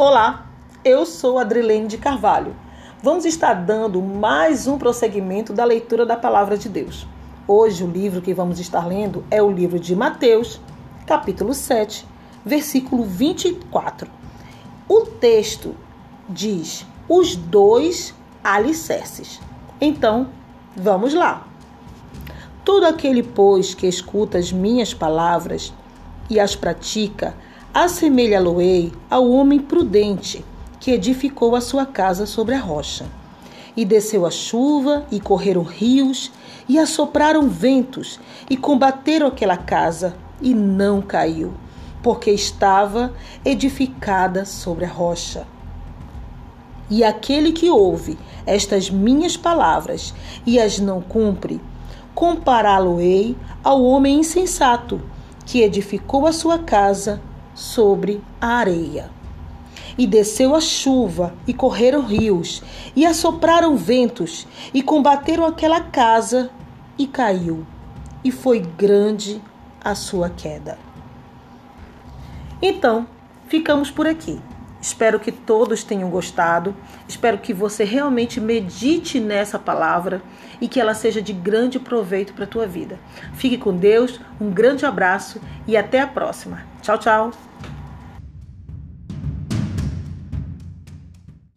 Olá, eu sou Adrilene de Carvalho. Vamos estar dando mais um prosseguimento da leitura da palavra de Deus. Hoje o livro que vamos estar lendo é o livro de Mateus, capítulo 7, versículo 24. O texto diz: os dois alicerces. Então, vamos lá. Todo aquele, pois, que escuta as minhas palavras e as pratica, assemelha-lo-ei ao homem prudente que edificou a sua casa sobre a rocha. E desceu a chuva, e correram rios, e assopraram ventos, e combateram aquela casa, e não caiu, porque estava edificada sobre a rocha. E aquele que ouve estas minhas palavras e as não cumpre, compará-lo-ei ao homem insensato, que edificou a sua casa sobre a areia. E desceu a chuva, e correram rios, e assopraram ventos, e combateram aquela casa, e caiu, e foi grande a sua queda. Então, ficamos por aqui. Espero que todos tenham gostado. Espero que você realmente medite nessa palavra e que ela seja de grande proveito para a tua vida. Fique com Deus, um grande abraço e até a próxima. Tchau, tchau.